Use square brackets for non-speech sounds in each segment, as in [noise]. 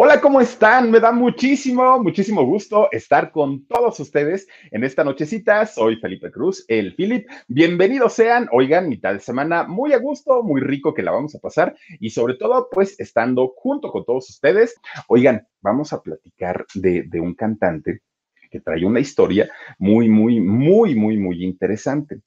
Hola, ¿cómo están? Me da muchísimo, muchísimo gusto estar con todos ustedes en esta nochecita. Soy Felipe Cruz, el Philip. Bienvenidos sean. Oigan, mitad de semana muy a gusto, muy rico que la vamos a pasar y sobre todo, pues, estando junto con todos ustedes. Oigan, vamos a platicar de, de un cantante que trae una historia muy, muy, muy, muy, muy interesante.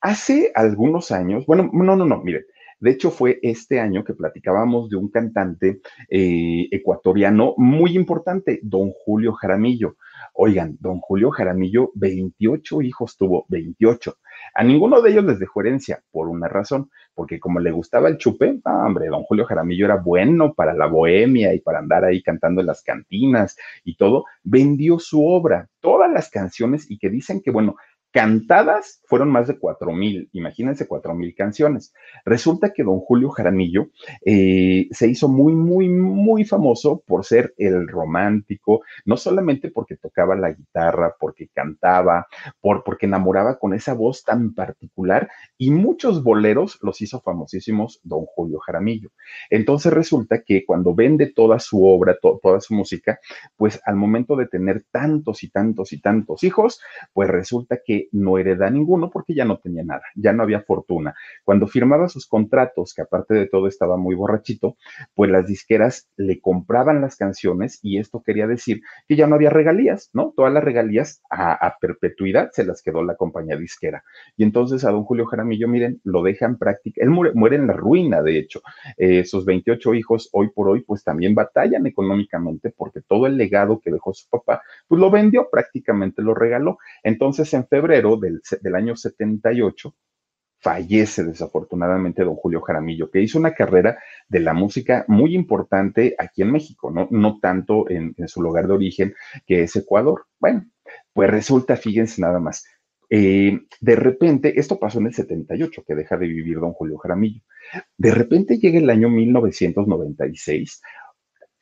Hace algunos años, bueno, no, no, no, miren, de hecho, fue este año que platicábamos de un cantante eh, ecuatoriano muy importante, don Julio Jaramillo. Oigan, don Julio Jaramillo, 28 hijos tuvo, 28. A ninguno de ellos les dejó herencia, por una razón, porque como le gustaba el chupe, hombre, don Julio Jaramillo era bueno para la bohemia y para andar ahí cantando en las cantinas y todo, vendió su obra, todas las canciones y que dicen que, bueno, Cantadas fueron más de cuatro mil, imagínense cuatro mil canciones. Resulta que don Julio Jaramillo eh, se hizo muy, muy, muy famoso por ser el romántico, no solamente porque tocaba la guitarra, porque cantaba, por, porque enamoraba con esa voz tan particular y muchos boleros los hizo famosísimos don Julio Jaramillo. Entonces resulta que cuando vende toda su obra, toda su música, pues al momento de tener tantos y tantos y tantos hijos, pues resulta que no hereda ninguno porque ya no tenía nada, ya no había fortuna. Cuando firmaba sus contratos, que aparte de todo estaba muy borrachito, pues las disqueras le compraban las canciones y esto quería decir que ya no había regalías, ¿no? Todas las regalías a, perpetuidad se las quedó la compañía disquera. Y entonces a don Julio Jaramillo, miren, lo dejan práctica, él muere, en la ruina, de hecho. Eh, sus 28 hijos hoy por hoy, pues también batallan económicamente porque todo el legado que dejó su papá, pues lo vendió, prácticamente lo regaló. Entonces en febrero, del, del año 78, fallece desafortunadamente don Julio Jaramillo, que hizo una carrera de la música muy importante aquí en México, no, tanto en, su lugar de origen, que es Ecuador. Bueno, pues resulta, fíjense nada más, eh, de repente, esto pasó en el 78, que deja de vivir don Julio Jaramillo. De repente llega el año 1996,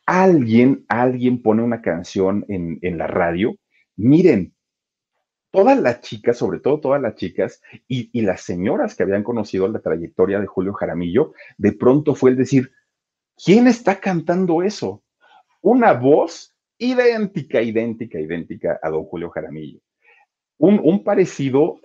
alguien, alguien pone una canción en la radio, miren, todas las chicas, sobre todo todas las chicas y, las señoras que habían conocido la trayectoria de Julio Jaramillo, de pronto fue el decir, ¿quién está cantando eso? Una voz idéntica, idéntica, idéntica a don Julio Jaramillo. Un, parecido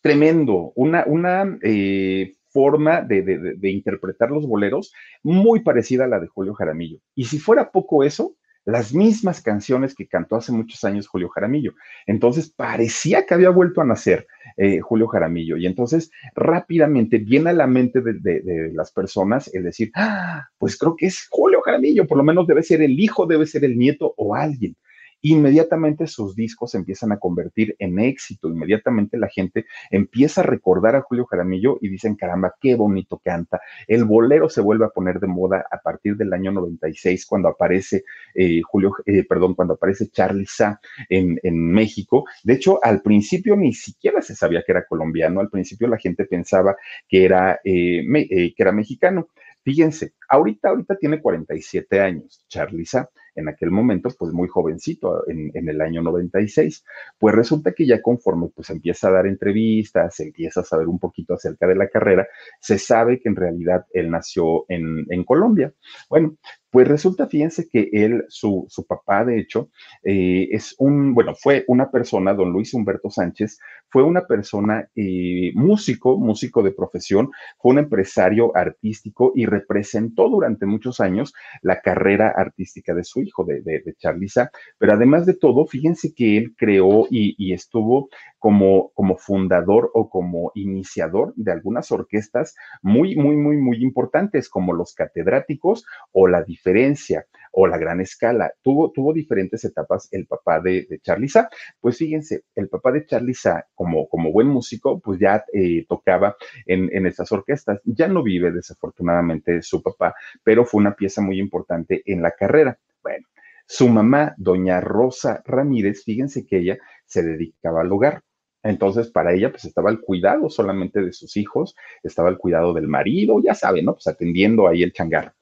tremendo, una, una eh, forma de, de interpretar los boleros muy parecida a la de Julio Jaramillo. Y si fuera poco eso, las mismas canciones que cantó hace muchos años Julio Jaramillo. Entonces parecía que había vuelto a nacer eh, Julio Jaramillo y entonces rápidamente viene a la mente de, las personas el decir, ah, pues creo que es Julio Jaramillo, por lo menos debe ser el hijo, debe ser el nieto o alguien inmediatamente sus discos se empiezan a convertir en éxito, inmediatamente la gente empieza a recordar a Julio Jaramillo y dicen, caramba, qué bonito canta. El bolero se vuelve a poner de moda a partir del año 96, cuando aparece eh, Julio, eh, perdón, cuando aparece Charlie Sa en, México. De hecho, al principio ni siquiera se sabía que era colombiano, al principio la gente pensaba que era, eh, que era mexicano. Fíjense, ahorita, ahorita tiene 47 años, Charlie Sa en aquel momento, pues muy jovencito, en, el año 96. Pues resulta que ya conforme pues empieza a dar entrevistas, empieza a saber un poquito acerca de la carrera, se sabe que en realidad él nació en, Colombia. Bueno, Pues resulta, fíjense que él, su, su papá, de hecho, eh, es un, bueno, fue una persona, don Luis Humberto Sánchez, fue una persona eh, músico, músico de profesión, fue un empresario artístico y representó durante muchos años la carrera artística de su hijo, de, de, Charliza. Pero además de todo, fíjense que él creó y, y estuvo como, como fundador o como iniciador de algunas orquestas muy, muy, muy, muy importantes, como los catedráticos o la diferencia o la gran escala. Tuvo, tuvo diferentes etapas el papá de, de Charliza. Pues fíjense, el papá de Charliza, como, como buen músico, pues ya eh, tocaba en, en estas orquestas. Ya no vive desafortunadamente su papá, pero fue una pieza muy importante en la carrera. Bueno, su mamá, doña Rosa Ramírez, fíjense que ella se dedicaba al hogar. Entonces, para ella, pues estaba el cuidado solamente de sus hijos, estaba el cuidado del marido, ya saben, ¿no? Pues atendiendo ahí el changarro.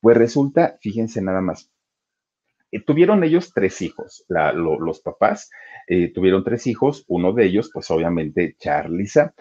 Pues resulta, fíjense nada más, eh, tuvieron ellos tres hijos, los papás eh, tuvieron tres hijos, uno de ellos, pues obviamente Charlisa.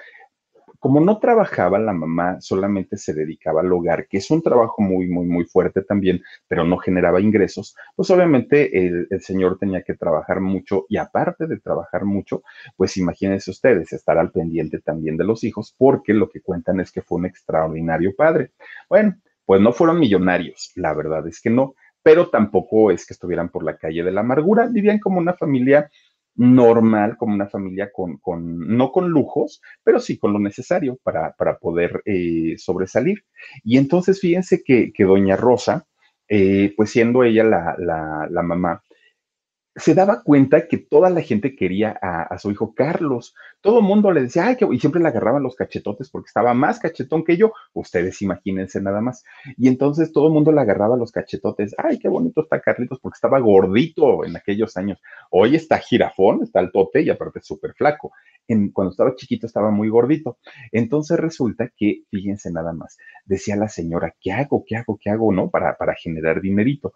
Como no trabajaba la mamá, solamente se dedicaba al hogar, que es un trabajo muy, muy, muy fuerte también, pero no generaba ingresos, pues obviamente el, señor tenía que trabajar mucho y aparte de trabajar mucho, pues imagínense ustedes, estar al pendiente también de los hijos, porque lo que cuentan es que fue un extraordinario padre. Bueno, pues no fueron millonarios, la verdad es que no, pero tampoco es que estuvieran por la calle de la amargura, vivían como una familia normal, como una familia con, con no con lujos, pero sí con lo necesario para, para poder eh, sobresalir. Y entonces fíjense que, que doña Rosa, eh, pues siendo ella la, la, la mamá, se daba cuenta que toda la gente quería a, su hijo Carlos. Todo el mundo le decía, ay, que... y siempre le agarraban los cachetotes porque estaba más cachetón que yo. Ustedes imagínense nada más. Y entonces todo el mundo le agarraba los cachetotes. Ay, qué bonito está Carlitos porque estaba gordito en aquellos años. Hoy está jirafón, está el tote y aparte súper flaco. En, cuando estaba chiquito estaba muy gordito. Entonces resulta que, fíjense nada más, decía la señora, ¿qué hago? ¿Qué hago? ¿Qué hago? ¿No? Para, para generar dinerito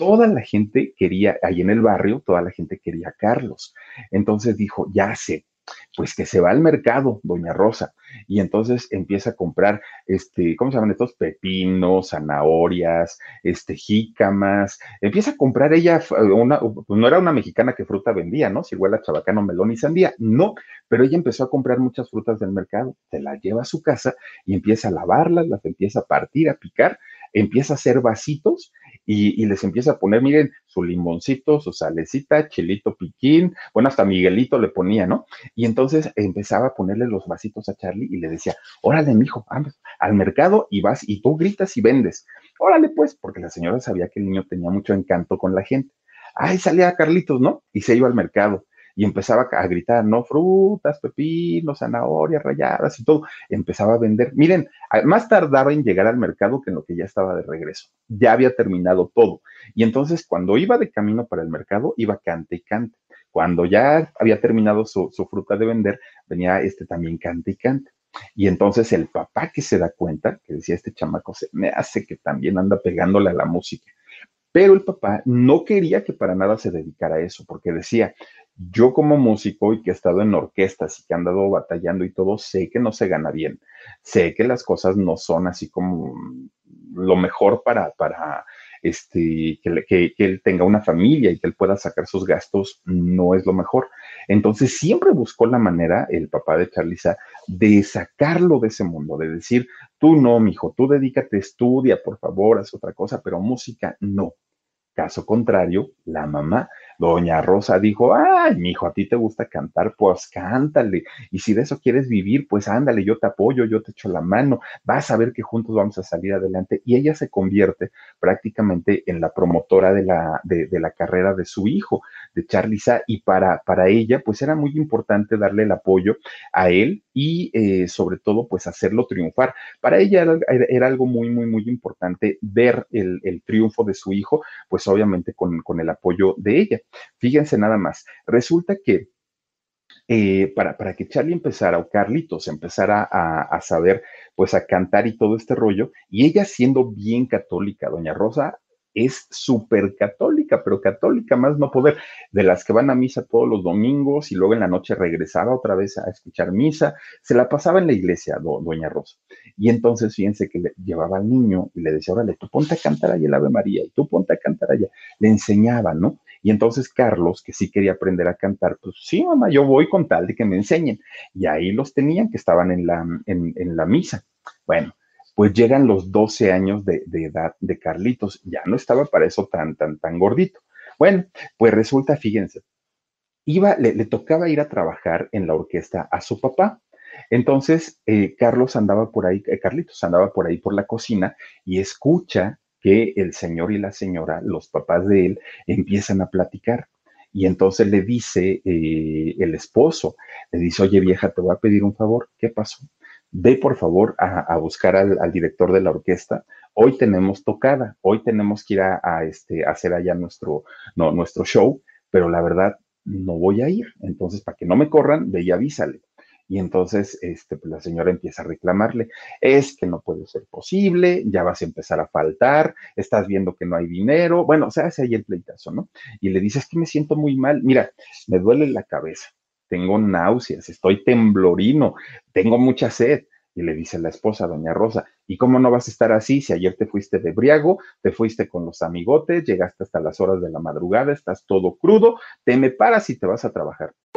toda la gente quería, ahí en el barrio, toda la gente quería a Carlos. Entonces dijo, ya sé, pues que se va al mercado, doña Rosa, y entonces empieza a comprar, este, ¿cómo se llaman estos? Pepinos, zanahorias, este, jícamas, empieza a comprar ella, una, pues no era una mexicana que fruta vendía, ¿no? Si huele a chabacano, melón y sandía, no, pero ella empezó a comprar muchas frutas del mercado, se las lleva a su casa y empieza a lavarlas, las empieza a partir, a picar, empieza a hacer vasitos y, y, les empieza a poner, miren, su limoncito, su salecita, chilito piquín, bueno, hasta Miguelito le ponía, ¿no? Y entonces empezaba a ponerle los vasitos a Charlie y le decía, órale, mijo, vamos al mercado y vas y tú gritas y vendes. Órale, pues, porque la señora sabía que el niño tenía mucho encanto con la gente. Ahí salía Carlitos, ¿no? Y se iba al mercado y empezaba a gritar, ¿no? Frutas, pepinos, zanahorias rayadas y todo. Empezaba a vender. Miren, más tardaba en llegar al mercado que en lo que ya estaba de regreso. Ya había terminado todo. Y entonces cuando iba de camino para el mercado, iba cante y cante. Cuando ya había terminado su, su fruta de vender, venía este también cante y cante. Y entonces el papá que se da cuenta, que decía, este chamaco se me hace que también anda pegándole a la música. Pero el papá no quería que para nada se dedicara a eso, porque decía, yo como músico y que he estado en orquestas y que he andado batallando y todo, sé que no se gana bien. Sé que las cosas no son así como lo mejor para, para este, que, que, que, él tenga una familia y que él pueda sacar sus gastos, no es lo mejor. Entonces siempre buscó la manera, el papá de Charliza, de sacarlo de ese mundo, de decir, tú no, mijo, tú dedícate, estudia, por favor, haz otra cosa, pero música no. Caso contrario, la mamá Doña Rosa dijo, ay, mi hijo, a ti te gusta cantar, pues cántale. Y si de eso quieres vivir, pues ándale, yo te apoyo, yo te echo la mano, vas a ver que juntos vamos a salir adelante. Y ella se convierte prácticamente en la promotora de la, de, la carrera de su hijo, de Charliza, y para, para ella, pues era muy importante darle el apoyo a él y eh, sobre todo, pues hacerlo triunfar. Para ella era, era, algo muy, muy, muy importante ver el, el triunfo de su hijo, pues obviamente con, con el apoyo de ella. Fíjense nada más, resulta que eh, para, para, que Charlie empezara, o Carlitos empezara a, saber, pues a cantar y todo este rollo, y ella siendo bien católica, doña Rosa, es súper católica, pero católica más no poder, de las que van a misa todos los domingos y luego en la noche regresaba otra vez a escuchar misa, se la pasaba en la iglesia, doña Rosa. Y entonces fíjense que le llevaba al niño y le decía, órale, tú ponte a cantar ahí el Ave María y tú ponte a cantar allá. Le enseñaba, ¿no? Y entonces Carlos, que sí quería aprender a cantar, pues sí, mamá, yo voy con tal de que me enseñen. Y ahí los tenían, que estaban en la, en, en la misa. Bueno, pues llegan los 12 años de, edad de Carlitos. Ya no estaba para eso tan, tan, tan gordito. Bueno, pues resulta, fíjense, iba, le, tocaba ir a trabajar en la orquesta a su papá. Entonces, eh, Carlos andaba por ahí, eh, Carlitos andaba por ahí por la cocina y escucha que el señor y la señora, los papás de él, empiezan a platicar. Y entonces le dice eh, el esposo, le dice, oye vieja, te voy a pedir un favor. ¿Qué pasó? ve por favor a, buscar al, director de la orquesta. Hoy tenemos tocada, hoy tenemos que ir a, este, hacer allá nuestro, nuestro show, pero la verdad no voy a ir. Entonces, para que no me corran, ve y avísale. Y entonces este, pues, la señora empieza a reclamarle, es que no puede ser posible, ya vas a empezar a faltar, estás viendo que no hay dinero, bueno, o sea, hace ahí el pleitazo, ¿no? Y le dice, es que me siento muy mal, mira, me duele la cabeza, tengo náuseas, estoy temblorino, tengo mucha sed. Y le dice la esposa, doña Rosa, ¿y cómo no vas a estar así si ayer te fuiste de briago, te fuiste con los amigotes, llegaste hasta las horas de la madrugada, estás todo crudo, te me paras y te vas a trabajar?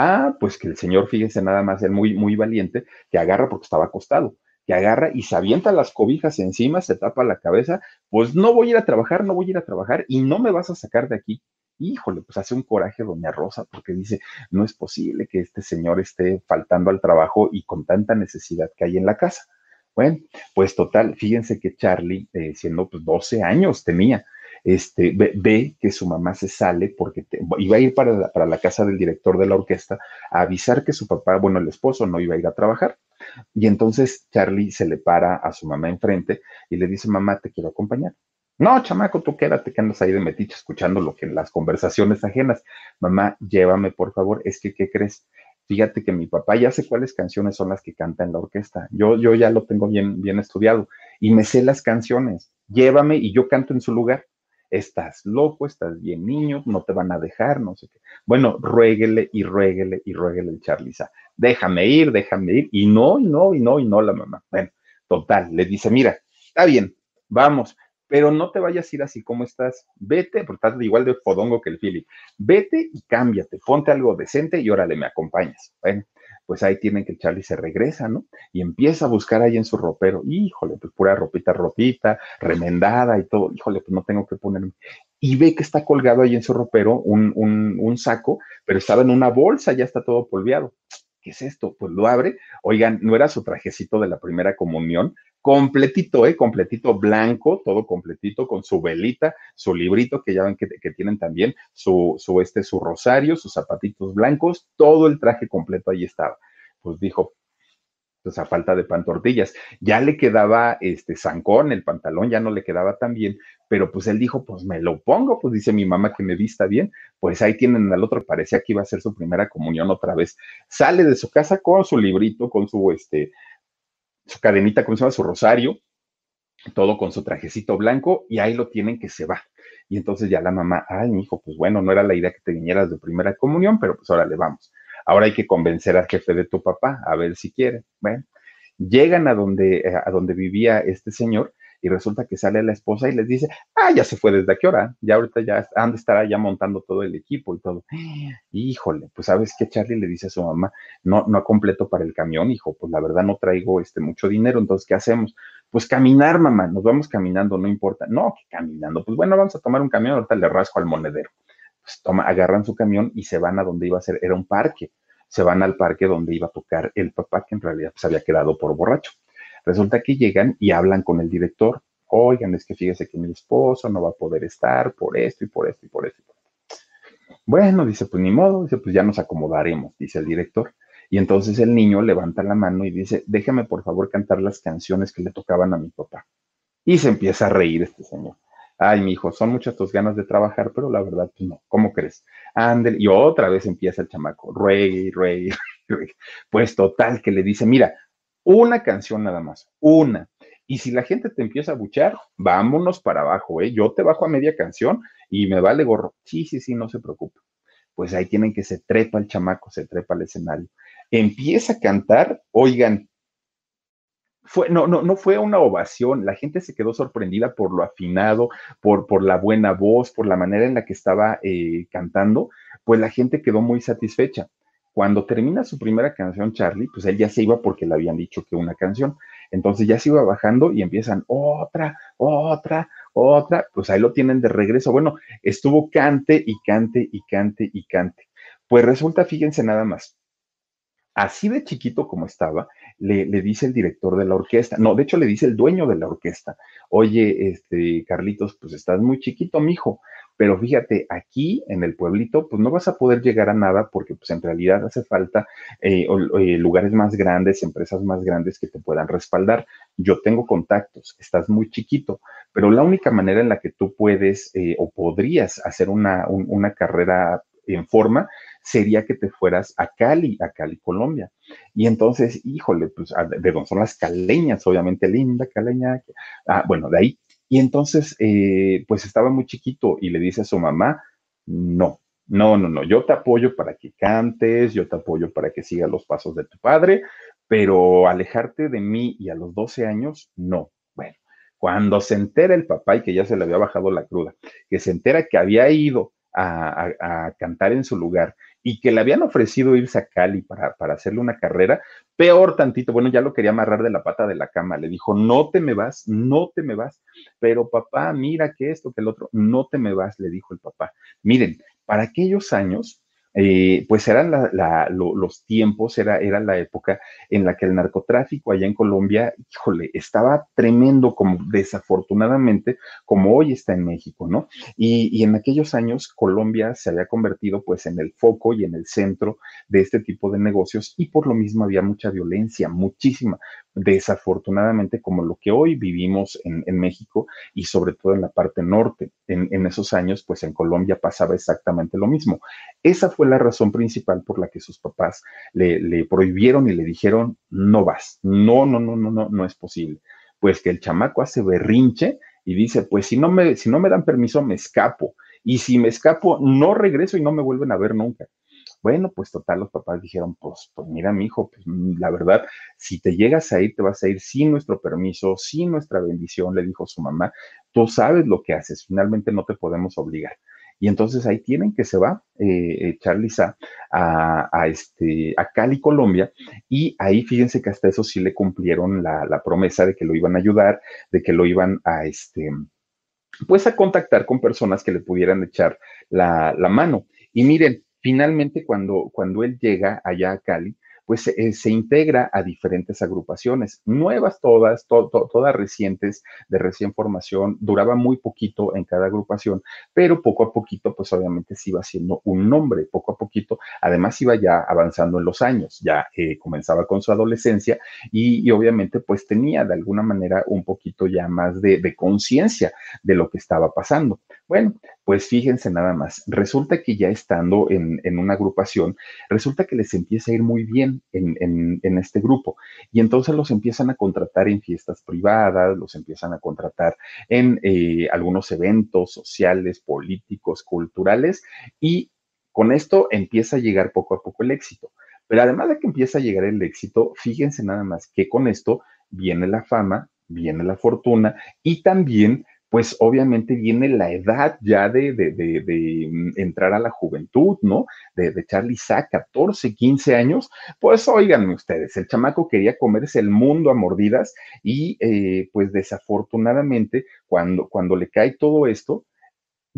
Ah, pues que el señor, fíjense nada más, es muy, muy valiente, que agarra porque estaba acostado, que agarra y se avienta las cobijas encima, se tapa la cabeza, pues no voy a ir a trabajar, no voy a ir a trabajar y no me vas a sacar de aquí. Híjole, pues hace un coraje doña Rosa porque dice, no es posible que este señor esté faltando al trabajo y con tanta necesidad que hay en la casa. Bueno, pues total, fíjense que Charlie, eh, siendo pues 12 años tenía, este, ve, que su mamá se sale porque iba a ir para la, para la casa del director de la orquesta a avisar que su papá, bueno, el esposo no iba a ir a trabajar. Y entonces Charlie se le para a su mamá enfrente y le dice, mamá, te quiero acompañar. No, chamaco, tú quédate que andas ahí de metiche escuchando lo que las conversaciones ajenas. Mamá, llévame, por favor. Es que, ¿qué crees? Fíjate que mi papá ya sé cuáles canciones son las que canta en la orquesta. Yo, yo ya lo tengo bien, bien estudiado y me sé las canciones. Llévame y yo canto en su lugar estás loco, estás bien niño, no te van a dejar, no sé qué. Bueno, ruéguele y ruéguele y ruéguele el Charliza. Déjame ir, déjame ir. Y no, y no, y no, y no la mamá. Bueno, total, le dice, mira, está bien, vamos, pero no te vayas a ir así como estás. Vete, porque estás igual de fodongo que el Philip. Vete y cámbiate, ponte algo decente y órale, me acompañas. Bueno, pues ahí tienen que Charlie se regresa, ¿no? Y empieza a buscar ahí en su ropero, híjole, pues pura ropita, ropita, remendada y todo, híjole, pues no tengo que ponerme. Y ve que está colgado ahí en su ropero un, un saco, pero estaba en una bolsa, ya está todo polveado. ¿Qué es esto? Pues lo abre. Oigan, no era su trajecito de la primera comunión, completito, ¿eh? Completito blanco, todo completito, con su velita, su librito, que ya ven que, tienen también, su, su, este, su rosario, sus zapatitos blancos, todo el traje completo ahí estaba. Pues dijo, pues a falta de pan tortillas. Ya le quedaba este zancón, el pantalón ya no le quedaba tan bien, pero pues él dijo, pues me lo pongo, pues dice mi mamá que me vista bien, pues ahí tienen al otro, parecía que iba a ser su primera comunión otra vez. Sale de su casa con su librito, con su este su cadenita, como se llama? Su rosario, todo con su trajecito blanco, y ahí lo tienen que se va. Y entonces ya la mamá, ay, mi hijo, pues bueno, no era la idea que te vinieras de primera comunión, pero pues ahora le vamos. Ahora hay que convencer al jefe de tu papá, a ver si quiere. Bueno, llegan a donde, eh, a donde vivía este señor y resulta que sale la esposa y les dice, ah, ya se fue desde qué hora, ya ahorita ya han de estar ya montando todo el equipo y todo. Híjole, pues sabes que Charlie le dice a su mamá, no, no completo para el camión, hijo, pues la verdad no traigo este mucho dinero, entonces, ¿qué hacemos? Pues caminar, mamá, nos vamos caminando, no importa. No, que caminando, pues bueno, vamos a tomar un camión, ahorita le rasco al monedero. Pues toma, agarran su camión y se van a donde iba a ser, era un parque se van al parque donde iba a tocar el papá, que en realidad se había quedado por borracho. Resulta que llegan y hablan con el director. oigan, es que fíjese que mi esposo no va a poder estar por esto y por esto y por esto. Bueno, dice, pues ni modo, dice, pues ya nos acomodaremos, dice el director. Y entonces el niño levanta la mano y dice, déjame por favor cantar las canciones que le tocaban a mi papá. Y se empieza a reír este señor. Ay, mi hijo, son muchas tus ganas de trabajar, pero la verdad, pues no, ¿cómo crees? Ándel, y otra vez empieza el chamaco, ruegue, ruegue, ruegue. Pues total, que le dice, mira, una canción nada más, una. Y si la gente te empieza a buchar, vámonos para abajo, ¿eh? Yo te bajo a media canción y me vale gorro. Sí, sí, sí, no se preocupe. Pues ahí tienen que se trepa el chamaco, se trepa al escenario. Empieza a cantar, oigan, fue, no, no, no fue una ovación, la gente se quedó sorprendida por lo afinado, por, por la buena voz, por la manera en la que estaba eh, cantando, pues la gente quedó muy satisfecha. Cuando termina su primera canción, Charlie, pues él ya se iba porque le habían dicho que una canción. Entonces ya se iba bajando y empiezan otra, otra, otra, pues ahí lo tienen de regreso. Bueno, estuvo cante y cante y cante y cante. Pues resulta, fíjense nada más, así de chiquito como estaba, le, dice el director de la orquesta, no, de hecho le dice el dueño de la orquesta, oye, este, Carlitos, pues estás muy chiquito, mijo, pero fíjate, aquí en el pueblito, pues no vas a poder llegar a nada porque pues en realidad hace falta eh, eh, lugares más grandes, empresas más grandes que te puedan respaldar. Yo tengo contactos, estás muy chiquito, pero la única manera en la que tú puedes eh, o podrías hacer una, una carrera en forma sería que te fueras a Cali, a Cali, Colombia. Y entonces, híjole, pues de dónde son las caleñas, obviamente linda caleña. Ah, bueno, de ahí. Y entonces, eh, pues estaba muy chiquito y le dice a su mamá, no, no, no, no, yo te apoyo para que cantes, yo te apoyo para que sigas los pasos de tu padre, pero alejarte de mí y a los 12 años, no. Bueno, cuando se entera el papá y que ya se le había bajado la cruda, que se entera que había ido a, cantar en su lugar y que le habían ofrecido irse a Cali para, para, hacerle una carrera, peor tantito, bueno, ya lo quería amarrar de la pata de la cama, le dijo, no te me vas, no te me vas, pero papá, mira que esto, que el otro, no te me vas, le dijo el papá. Miren, para aquellos años, eh, pues eran los tiempos, era, era la época en la que el narcotráfico allá en Colombia, híjole, estaba tremendo como desafortunadamente como hoy está en México, ¿no? Y, en aquellos años Colombia se había convertido pues en el foco y en el centro de este tipo de negocios y por lo mismo había mucha violencia, muchísima, desafortunadamente como lo que hoy vivimos en, México y sobre todo en la parte norte. En, en esos años pues en Colombia pasaba exactamente lo mismo. Esa fue la razón principal por la que sus papás le, prohibieron y le dijeron, no vas, no, no, no, no, no, no es posible. Pues que el chamaco hace berrinche y dice, pues si no me, si no me dan permiso, me escapo. Y si me escapo, no regreso y no me vuelven a ver nunca. Bueno, pues total, los papás dijeron, pues, pues mira, mi hijo, pues la verdad, si te llegas a ir, te vas a ir sin nuestro permiso, sin nuestra bendición, le dijo su mamá. Tú sabes lo que haces, finalmente no te podemos obligar. Y entonces ahí tienen que se va eh, eh Charlie a, este, a Cali, Colombia, y ahí fíjense que hasta eso sí le cumplieron la, promesa de que lo iban a ayudar, de que lo iban a, este, pues a contactar con personas que le pudieran echar la, la mano. Y miren, finalmente cuando, cuando él llega allá a Cali, pues eh, se integra a diferentes agrupaciones, nuevas todas, todas recientes, de recién formación, duraba muy poquito en cada agrupación, pero poco a poquito, pues obviamente se iba haciendo un nombre, poco a poquito, además iba ya avanzando en los años, ya eh, comenzaba con su adolescencia y, obviamente pues tenía de alguna manera un poquito ya más de, conciencia de lo que estaba pasando. Bueno, pues fíjense nada más, resulta que ya estando en, en una agrupación, resulta que les empieza a ir muy bien en, este grupo. Y entonces los empiezan a contratar en fiestas privadas, los empiezan a contratar en eh, algunos eventos sociales, políticos, culturales, y con esto empieza a llegar poco a poco el éxito. Pero además de que empieza a llegar el éxito, fíjense nada más que con esto viene la fama, viene la fortuna y también pues obviamente viene la edad ya de, mm, entrar a la juventud, ¿no? De, de Charlie Sack, 14, 15 años, pues óiganme ustedes, el chamaco quería comerse el mundo a mordidas y eh, pues desafortunadamente cuando, cuando le cae todo esto,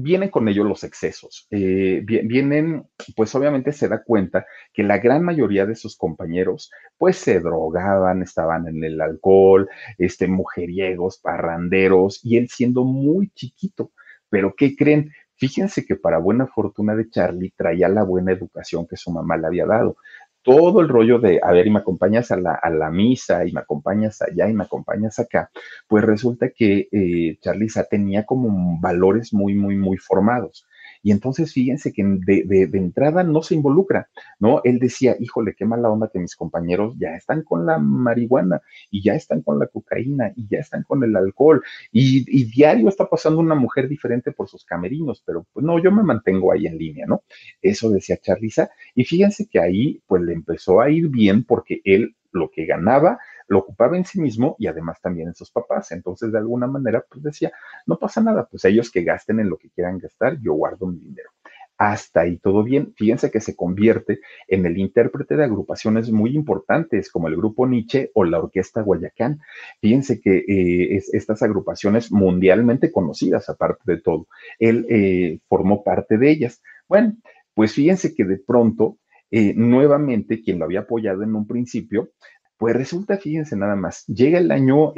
vienen con ello los excesos. Eh, vienen, pues obviamente se da cuenta que la gran mayoría de sus compañeros, pues se drogaban, estaban en el alcohol, este, mujeriegos, parranderos, y él siendo muy chiquito. Pero ¿qué creen? Fíjense que para buena fortuna de Charlie traía la buena educación que su mamá le había dado todo el rollo de, a ver, y me acompañas a la, a la misa, y me acompañas allá, y me acompañas acá, pues resulta que eh, Charliza tenía como valores muy, muy, muy formados. Y entonces fíjense que de, entrada no se involucra, ¿no? Él decía, híjole, qué mala onda que mis compañeros ya están con la marihuana y ya están con la cocaína y ya están con el alcohol y, diario está pasando una mujer diferente por sus camerinos, pero pues no, yo me mantengo ahí en línea, ¿no? Eso decía Charliza. Y fíjense que ahí pues le empezó a ir bien porque él lo que ganaba lo ocupaba en sí mismo y además también en sus papás. Entonces, de alguna manera, pues decía, no pasa nada, pues ellos que gasten en lo que quieran gastar, yo guardo mi dinero. Hasta ahí todo bien. Fíjense que se convierte en el intérprete de agrupaciones muy importantes como el grupo Nietzsche o la Orquesta Guayacán. Fíjense que eh, estas agrupaciones mundialmente conocidas, aparte de todo, él eh, formó parte de ellas. Bueno, pues fíjense que de pronto, eh, nuevamente, quien lo había apoyado en un principio, pues resulta, fíjense nada más, llega el año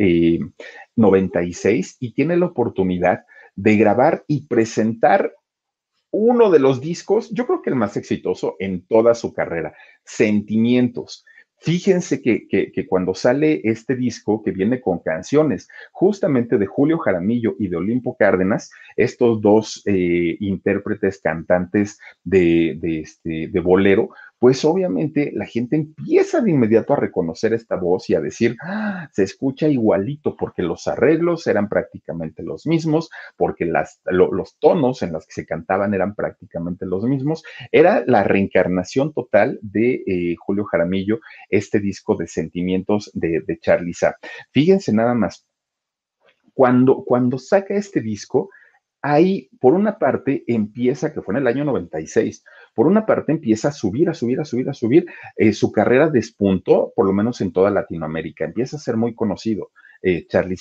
96 eh, y tiene la oportunidad de grabar y presentar uno de los discos, yo creo que el más exitoso en toda su carrera, Sentimientos. Fíjense que, cuando sale este disco que viene con canciones justamente de Julio Jaramillo y de Olimpo Cárdenas, estos dos eh, intérpretes cantantes de, este, de bolero, pues obviamente la gente empieza de inmediato a reconocer esta voz y a decir, ah, se escucha igualito, porque los arreglos eran prácticamente los mismos, porque los tonos en los que se cantaban eran prácticamente los mismos. Era la reencarnación total de eh, Julio Jaramillo, este disco de sentimientos de, de Charlie Fíjense nada más, cuando, cuando saca este disco, ahí, por una parte, empieza, que fue en el año 96, por una parte empieza a subir, a subir, a subir, a subir. Eh, su carrera despuntó, por lo menos en toda Latinoamérica. Empieza a ser muy conocido eh, Charlie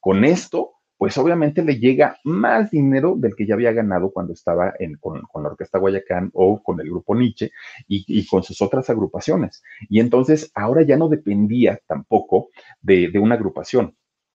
Con esto, pues obviamente le llega más dinero del que ya había ganado cuando estaba con, la Orquesta Guayacán o con el grupo Nietzsche y, con sus otras agrupaciones. Y entonces ahora ya no dependía tampoco de una agrupación,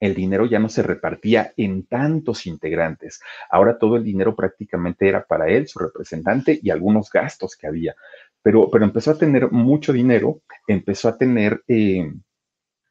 el dinero ya no se repartía en tantos integrantes. Ahora todo el dinero prácticamente era para él, su representante y algunos gastos que había. Pero, pero empezó a tener mucho dinero, empezó a tener eh,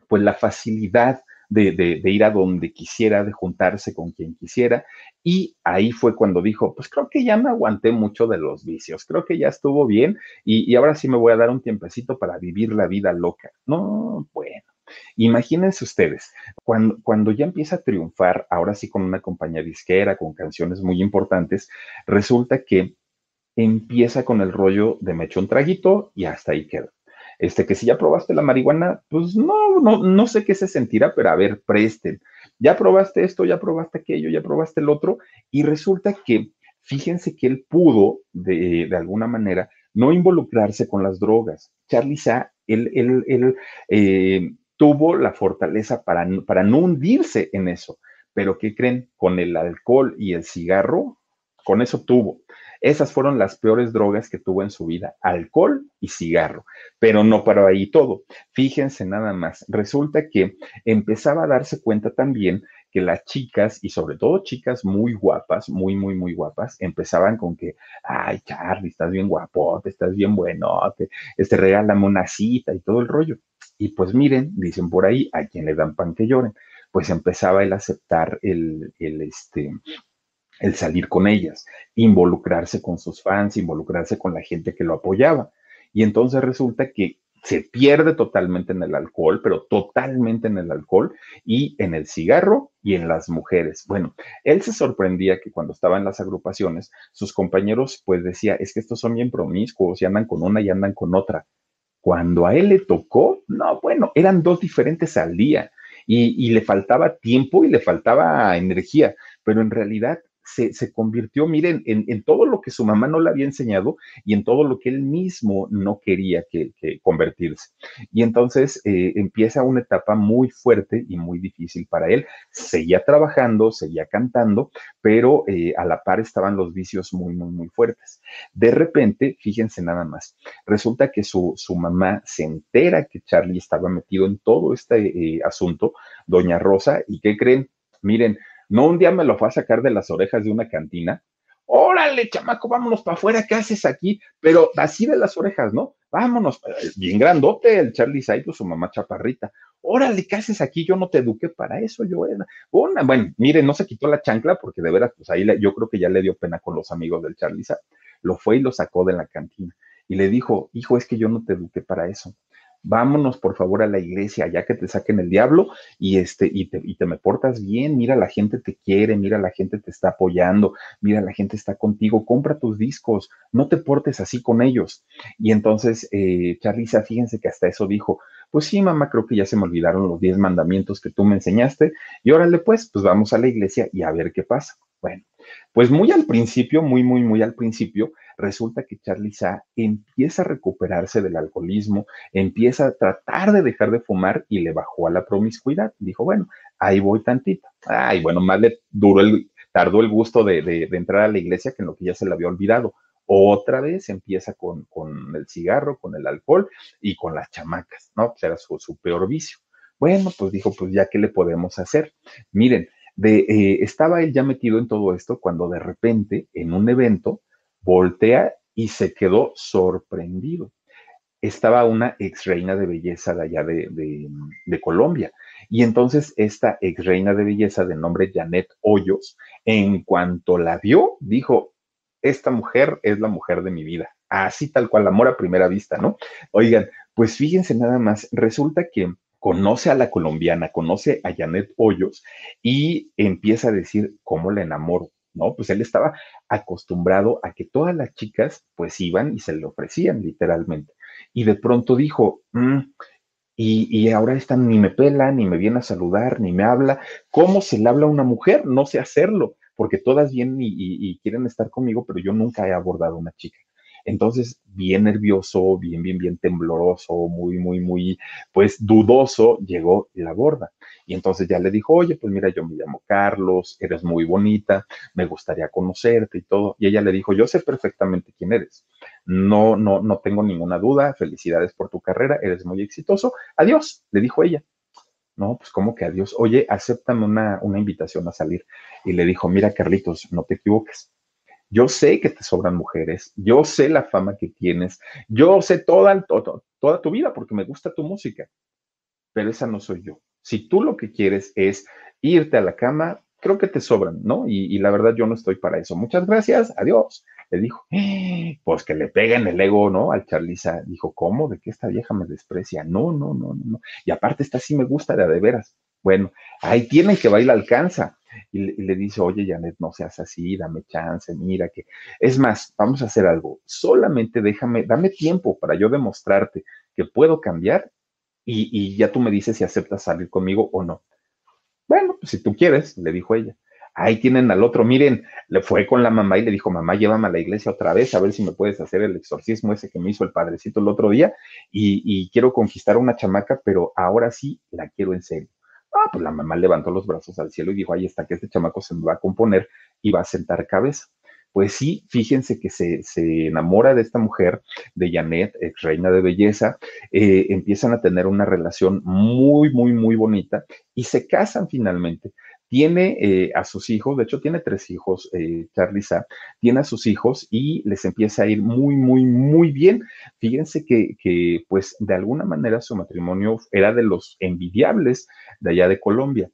pues la facilidad de, ir a donde quisiera, de juntarse con quien quisiera. Y ahí fue cuando dijo, pues creo que ya me aguanté mucho de los vicios, creo que ya estuvo bien y, y ahora sí me voy a dar un tiempecito para vivir la vida loca. No, bueno Imagínense ustedes, cuando, cuando ya empieza a triunfar, ahora sí con una compañía disquera, con canciones muy importantes, resulta que empieza con el rollo de me echo un traguito y hasta ahí queda. Este, que si ya probaste la marihuana, pues no, no, no sé qué se sentirá, pero a ver, presten. Ya probaste esto, ya probaste aquello, ya probaste el otro, y resulta que, fíjense que él pudo, de, de alguna manera, no involucrarse con las drogas. Charlie Sa, él, él, él eh, tuvo la fortaleza para, para no hundirse en eso. Pero ¿qué creen? Con el alcohol y el cigarro, con eso tuvo. Esas fueron las peores drogas que tuvo en su vida, alcohol y cigarro. Pero no para ahí todo. Fíjense nada más. Resulta que empezaba a darse cuenta también que las chicas, y sobre todo chicas muy guapas, muy, muy, muy guapas, empezaban con que, ay, Charlie, estás bien guapote, estás bien buenote, este, regálame una cita y todo el rollo. Y pues miren, dicen por ahí, a quien le dan pan que lloren, pues empezaba él a aceptar el, el, este, el salir con ellas, involucrarse con sus fans, involucrarse con la gente que lo apoyaba. Y entonces resulta que se pierde totalmente en el alcohol, pero totalmente en el alcohol y en el cigarro y en las mujeres. Bueno, él se sorprendía que cuando estaba en las agrupaciones, sus compañeros pues decía, es que estos son bien promiscuos y andan con una y andan con otra. Cuando a él le tocó, no, bueno, eran dos diferentes al día y, le faltaba tiempo y le faltaba energía, pero en realidad se, convirtió, miren, en, todo lo que su mamá no le había enseñado y en todo lo que él mismo no quería que, convertirse. Y entonces eh, empieza una etapa muy fuerte y muy difícil para él. Seguía trabajando, seguía cantando, pero eh, a la par estaban los vicios muy, muy, muy fuertes. De repente, fíjense nada más, resulta que su, mamá se entera que Charlie estaba metido en todo este eh, asunto, doña Rosa, y ¿qué creen? Miren, no un día me lo fue a sacar de las orejas de una cantina. Órale, chamaco, vámonos para afuera, ¿qué haces aquí? Pero así de las orejas, ¿no? Vámonos, bien grandote el Charlie Saito, su mamá chaparrita. Órale, ¿qué haces aquí? Yo no te eduqué para eso, yo era. Bueno, miren, no se quitó la chancla porque de veras, pues ahí yo creo que ya le dio pena con los amigos del Charlie Saito. Lo fue y lo sacó de la cantina. Y le dijo, hijo, es que yo no te eduqué para eso vámonos por favor a la iglesia, ya que te saquen el diablo y, este, y, te, y te me portas bien, mira, la gente te quiere, mira, la gente te está apoyando, mira, la gente está contigo, compra tus discos, no te portes así con ellos. Y entonces, eh, Charlisa, fíjense que hasta eso dijo, pues sí, mamá, creo que ya se me olvidaron los diez mandamientos que tú me enseñaste y órale pues, pues vamos a la iglesia y a ver qué pasa. Bueno, pues muy al principio, muy, muy, muy al principio, resulta que Charlie Sa empieza a recuperarse del alcoholismo, empieza a tratar de dejar de fumar y le bajó a la promiscuidad. Dijo, bueno, ahí voy tantito. Ay, bueno, más le duró el, tardó el gusto de, entrar a la iglesia que en lo que ya se le había olvidado. Otra vez empieza con, el cigarro, con el alcohol y con las chamacas, ¿no? Pues era su, su peor vicio. Bueno, pues dijo, pues ya, ¿qué le podemos hacer? Miren, de, eh, estaba él ya metido en todo esto cuando de repente en un evento voltea y se quedó sorprendido. Estaba una ex reina de belleza de allá de, Colombia. Y entonces esta ex reina de belleza de nombre Janet Hoyos, en cuanto la vio, dijo, esta mujer es la mujer de mi vida. Así tal cual, amor a primera vista, ¿no? Oigan, pues fíjense nada más, resulta que conoce a la colombiana, conoce a Janet Hoyos y empieza a decir cómo la enamoro. ¿no? Pues él estaba acostumbrado a que todas las chicas pues iban y se le ofrecían literalmente. Y de pronto dijo, mm, y, ahora esta ni me pela, ni me viene a saludar, ni me habla. ¿Cómo se le habla a una mujer? No sé hacerlo, porque todas vienen y quieren estar conmigo, pero yo nunca he abordado a una chica. Entonces, bien nervioso, bien, bien, bien tembloroso, muy, muy, muy, pues dudoso, llegó la borda. Y entonces ya le dijo, oye, pues mira, yo me llamo Carlos, eres muy bonita, me gustaría conocerte y todo. Y ella le dijo, yo sé perfectamente quién eres. No, no, no tengo ninguna duda. Felicidades por tu carrera, eres muy exitoso. Adiós, le dijo ella. No, pues como que adiós. Oye, acéptame una, una invitación a salir. Y le dijo, mira, Carlitos, no te equivoques yo sé que te sobran mujeres, yo sé la fama que tienes, yo sé toda, toda, tu vida porque me gusta tu música, pero esa no soy yo. Si tú lo que quieres es irte a la cama, creo que te sobran, ¿no? Y, la verdad yo no estoy para eso. Muchas gracias, adiós. Le dijo, eh, pues que le peguen el ego, ¿no? Al Charliza. Dijo, ¿cómo? ¿De qué esta vieja me desprecia? No, no, no, no, no. Y aparte esta sí me gusta de a de veras. Bueno, ahí tienen que bailar alcanza y le, dice, oye, Janet, no seas así, dame chance, mira que... Es más, vamos a hacer algo, solamente déjame, dame tiempo para yo demostrarte que puedo cambiar y, ya tú me dices si aceptas salir conmigo o no. Bueno, pues si tú quieres, le dijo ella. Ahí tienen al otro, miren, le fue con la mamá y le dijo, mamá, llévame a la iglesia otra vez a ver si me puedes hacer el exorcismo ese que me hizo el padrecito el otro día y, y quiero conquistar a una chamaca, pero ahora sí la quiero en serio. Ah, pues la mamá levantó los brazos al cielo y dijo, ahí está, que este chamaco se me va a componer y va a sentar cabeza. Pues sí, fíjense que se, enamora de esta mujer, de Janet, ex reina de belleza, eh, empiezan a tener una relación muy, muy, muy bonita y se casan finalmente tiene eh, a sus hijos, de hecho tiene tres hijos, eh, Charlisa, tiene a sus hijos y les empieza a ir muy, muy, muy bien. Fíjense que, pues de alguna manera su matrimonio era de los envidiables de allá de Colombia.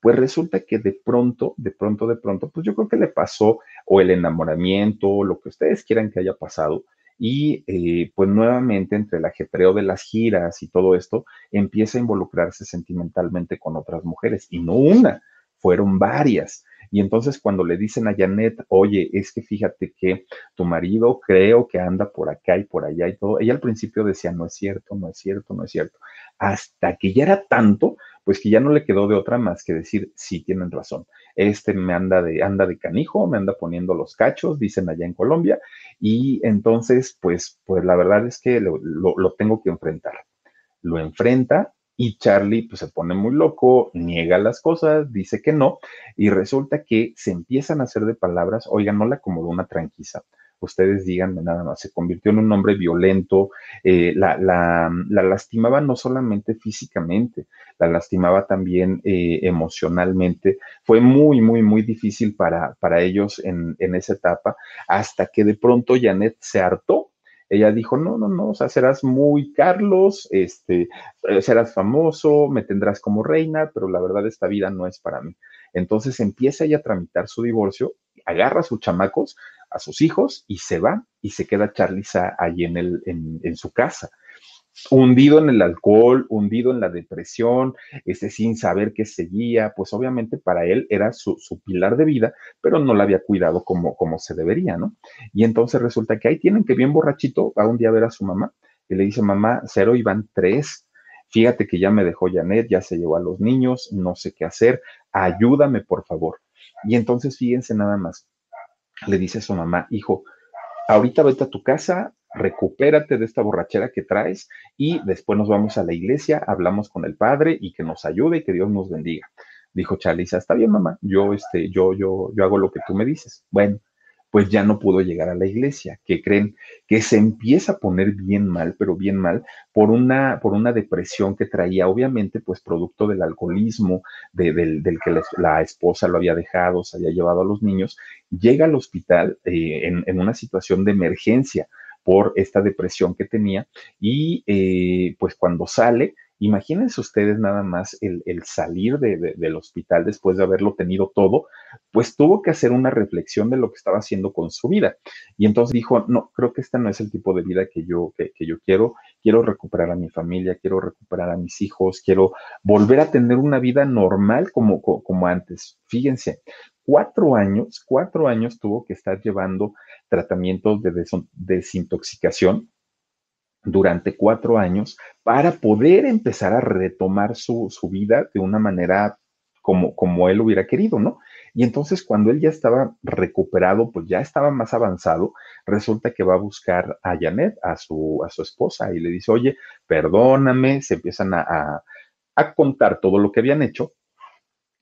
Pues resulta que de pronto, de pronto, de pronto, pues yo creo que le pasó o el enamoramiento, lo que ustedes quieran que haya pasado, y eh, pues nuevamente entre el ajetreo de las giras y todo esto, empieza a involucrarse sentimentalmente con otras mujeres, y no una, fueron varias. Y entonces cuando le dicen a Janet, oye, es que fíjate que tu marido creo que anda por acá y por allá y todo, ella al principio decía, no es cierto, no es cierto, no es cierto. Hasta que ya era tanto, pues que ya no le quedó de otra más que decir, sí, tienen razón. Este me anda de, anda de canijo, me anda poniendo los cachos, dicen allá en Colombia, y entonces, pues, pues la verdad es que lo, lo tengo que enfrentar. Lo enfrenta, y Charlie pues se pone muy loco, niega las cosas, dice que no y resulta que se empiezan a hacer de palabras, oigan, no le acomodó una tranquisa. Ustedes díganme nada más, se convirtió en un hombre violento, eh, la, la, lastimaba no solamente físicamente, la lastimaba también eh, emocionalmente. Fue muy, muy, muy difícil para, para ellos en, en esa etapa, hasta que de pronto Janet se hartó ella dijo, no, no, no, o sea, serás muy Carlos, este, eh, serás famoso, me tendrás como reina, pero la verdad esta vida no es para mí. Entonces empieza ella a tramitar su divorcio, agarra a sus chamacos, a sus hijos y se va y se queda Charlisa ahí en, el, en, en su casa hundido en el alcohol, hundido en la depresión, este, sin saber qué seguía, pues obviamente para él era su, pilar de vida, pero no la había cuidado como, como se debería, ¿no? Y entonces resulta que ahí tienen que bien borrachito va un día a ver a su mamá y le dice, mamá, cero iban tres, fíjate que ya me dejó Janet, ya se llevó a los niños, no sé qué hacer, ayúdame por favor. Y entonces fíjense nada más, le dice a su mamá, hijo, ahorita vete a tu casa, recupérate de esta borrachera que traes y después nos vamos a la iglesia, hablamos con el Padre y que nos ayude y que Dios nos bendiga. Dijo Chalisa, está bien mamá, yo, este, yo, yo, yo hago lo que tú me dices. Bueno, pues ya no pudo llegar a la iglesia, que creen que se empieza a poner bien mal, pero bien mal, por una, por una depresión que traía, obviamente, pues producto del alcoholismo, del, que la, esposa lo había dejado, se había llevado a los niños, llega al hospital eh, en una situación de emergencia por esta depresión que tenía y eh, pues cuando sale, imagínense ustedes nada más el, salir del hospital después de haberlo tenido todo, pues tuvo que hacer una reflexión de lo que estaba haciendo con su vida. Y entonces dijo, no, creo que este no es el tipo de vida que yo, que, que yo quiero. Quiero recuperar a mi familia, quiero recuperar a mis hijos, quiero volver a tener una vida normal como, como antes. Fíjense, cuatro años, cuatro años tuvo que estar llevando tratamientos de desintoxicación durante cuatro años para poder empezar a retomar su, vida de una manera como, como él hubiera querido, ¿no? Y entonces cuando él ya estaba recuperado, pues ya estaba más avanzado, resulta que va a buscar a Janet, a su, a su esposa, y le dice, oye, perdóname, se empiezan a, a contar todo lo que habían hecho,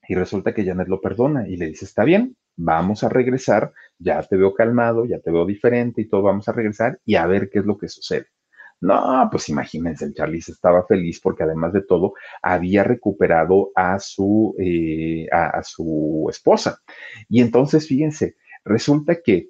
y resulta que Janet lo perdona y le dice, está bien, vamos a regresar, ya te veo calmado, ya te veo diferente y todo, vamos a regresar y a ver qué es lo que sucede. No, pues imagínense, el Charlie estaba feliz porque además de todo había recuperado a su, eh, a su esposa. Y entonces, fíjense, resulta que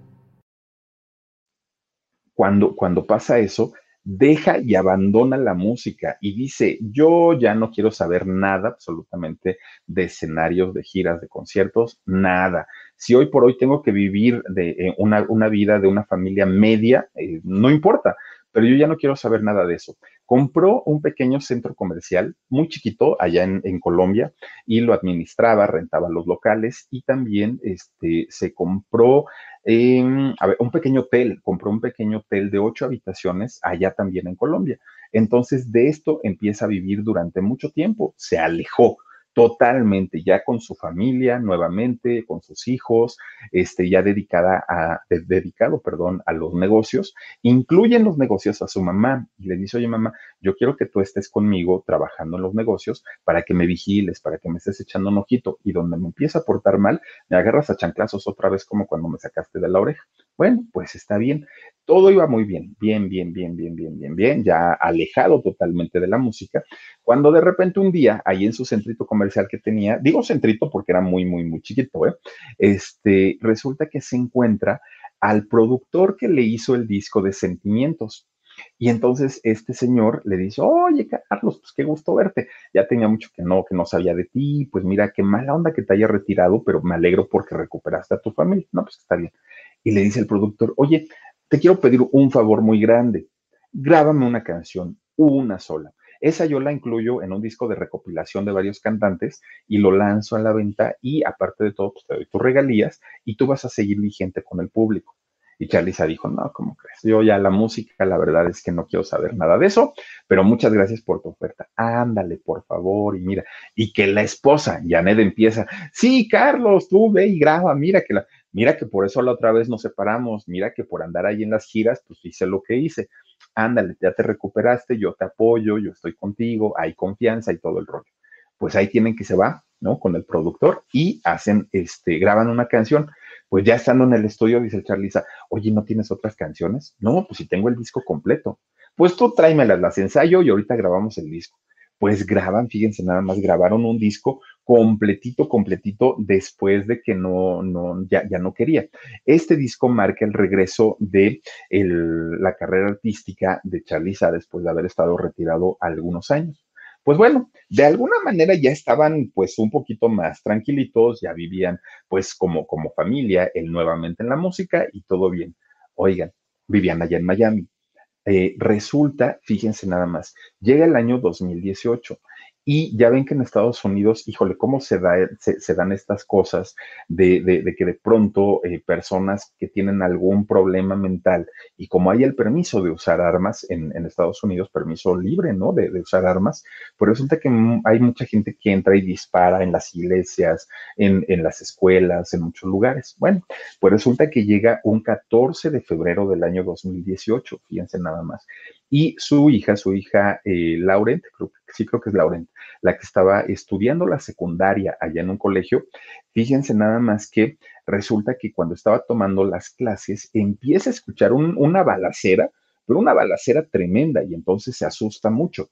cuando, cuando pasa eso, deja y abandona la música y dice, yo ya no quiero saber nada absolutamente de escenarios, de giras, de conciertos, nada. Si hoy por hoy tengo que vivir de eh, una, una, vida de una familia media, eh, no importa, pero yo ya no quiero saber nada de eso. Compró un pequeño centro comercial muy chiquito allá en, Colombia y lo administraba, rentaba los locales y también este, se compró ver, un pequeño hotel, compró un pequeño hotel de ocho habitaciones allá también en Colombia. Entonces de esto empieza a vivir durante mucho tiempo, se alejó totalmente ya con su familia nuevamente, con sus hijos, este, ya dedicada a, dedicado, perdón, a los negocios, incluyen los negocios a su mamá y le dice, oye mamá, yo quiero que tú estés conmigo trabajando en los negocios para que me vigiles, para que me estés echando un ojito y donde me empieza a portar mal, me agarras a chanclazos otra vez como cuando me sacaste de la oreja. Bueno, pues está bien. Todo iba muy bien, bien, bien, bien, bien, bien, bien, bien, ya alejado totalmente de la música, cuando de repente un día, ahí en su centrito comercial que tenía, digo centrito porque era muy, muy, muy chiquito, ¿eh? este, resulta que se encuentra al productor que le hizo el disco de Sentimientos. Y entonces este señor le dice, oye, Carlos, pues qué gusto verte. Ya tenía mucho que no, que no sabía de ti, pues mira, qué mala onda que te haya retirado, pero me alegro porque recuperaste a tu familia. No, pues está bien. Y le dice el productor, oye, te quiero pedir un favor muy grande. Grábame una canción, una sola. Esa yo la incluyo en un disco de recopilación de varios cantantes y lo lanzo a la venta y aparte de todo, pues te doy tus regalías y tú vas a seguir vigente con el público. Y Charliza dijo, no, ¿cómo crees? Yo ya la música, la verdad es que no quiero saber nada de eso, pero muchas gracias por tu oferta. Ándale, por favor, y mira, y que la esposa, Janet empieza, sí, Carlos, tú ve y graba, mira que la, mira que por eso la otra vez nos separamos, mira que por andar ahí en las giras, pues hice lo que hice ándale, ya te recuperaste, yo te apoyo, yo estoy contigo, hay confianza y todo el rollo. Pues ahí tienen que se va, ¿no? Con el productor y hacen, este, graban una canción. Pues ya estando en el estudio, dice Charliza, oye, ¿no tienes otras canciones? No, pues si tengo el disco completo. Pues tú tráemelas, las ensayo y ahorita grabamos el disco. Pues graban, fíjense, nada más grabaron un disco completito, completito después de que no, no, ya, ya no quería. Este disco marca el regreso de la carrera artística de Charliza después de haber estado retirado algunos años. Pues bueno, de alguna manera ya estaban pues un poquito más tranquilitos, ya vivían pues como, como familia, él nuevamente en la música y todo bien. Oigan, vivían allá en Miami. Eh, resulta, fíjense nada más, llega el año 2018 y ya ven que en Estados Unidos, híjole, cómo se, da, se, dan estas cosas de, que de pronto eh, personas que tienen algún problema mental y como hay el permiso de usar armas en, Estados Unidos, permiso libre, ¿no? De, de, usar armas, pues resulta que hay mucha gente que entra y dispara en las iglesias, en, en las escuelas, en muchos lugares. Bueno, pues resulta que llega un 14 de febrero del año 2018, fíjense nada más y su hija, su hija eh, Laurent, creo sí creo que es Laurent, la que estaba estudiando la secundaria allá en un colegio, fíjense nada más que resulta que cuando estaba tomando las clases empieza a escuchar una balacera, pero una balacera tremenda y entonces se asusta mucho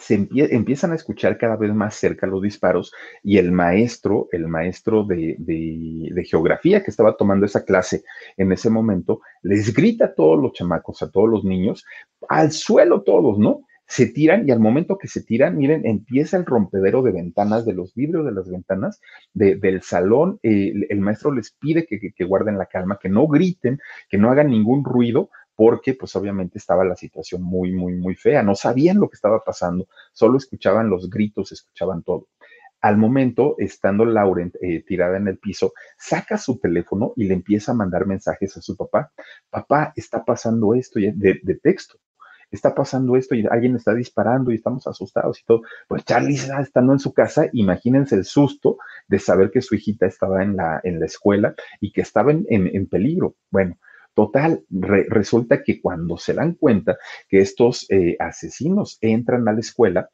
se empiezan a escuchar cada vez más cerca los disparos y el maestro, el maestro de, de, geografía que estaba tomando esa clase en ese momento, les grita a todos los chamacos, a todos los niños, al suelo todos, ¿no? Se tiran y al momento que se tiran, miren, empieza el rompedero de ventanas, de los vidrios de las ventanas del salón. el maestro les pide que, que guarden la calma, que no griten, que no hagan ningún ruido, porque pues obviamente estaba la situación muy, muy, muy fea. No sabían lo que estaba pasando, solo escuchaban los gritos, escuchaban todo. Al momento, estando Laurent eh, tirada en el piso, saca su teléfono y le empieza a mandar mensajes a su papá. Papá, está pasando esto de, de texto está pasando esto y alguien está disparando y estamos asustados y todo. Pues Charlie está estando en su casa, imagínense el susto de saber que su hijita estaba en la, en la escuela y que estaba en, en peligro. Bueno, Total, resulta que cuando se dan cuenta que estos eh, asesinos entran a la escuela,